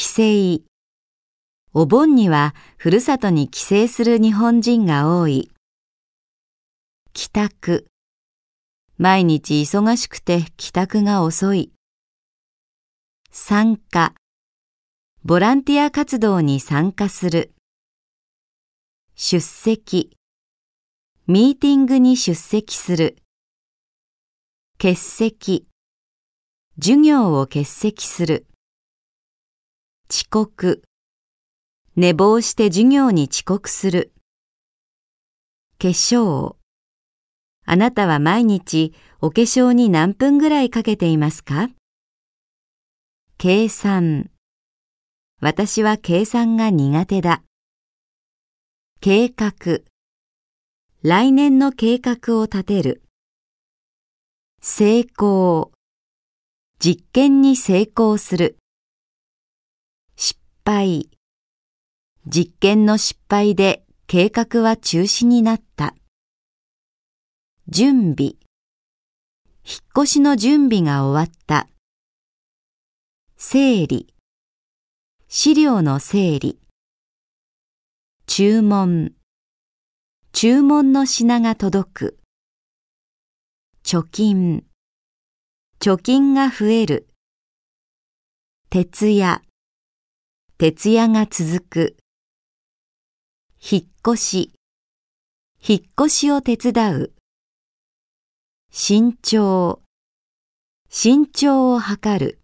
帰省。お盆にはふるさとに帰省する日本人が多い。帰宅。毎日忙しくて帰宅が遅い。参加。ボランティア活動に参加する。出席。ミーティングに出席する。欠席。授業を欠席する。遅刻。寝坊して授業に遅刻する。化粧。あなたは毎日お化粧に何分ぐらいかけていますか？計算。私は計算が苦手だ。計画。来年の計画を立てる。成功。実験に成功する。失敗。実験の失敗で計画は中止になった。準備。引っ越しの準備が終わった。整理。資料の整理。注文。注文の品が届く。貯金。貯金が増える。徹夜。徹夜が続く。引っ越し。引っ越しを手伝う。身長。身長を測る。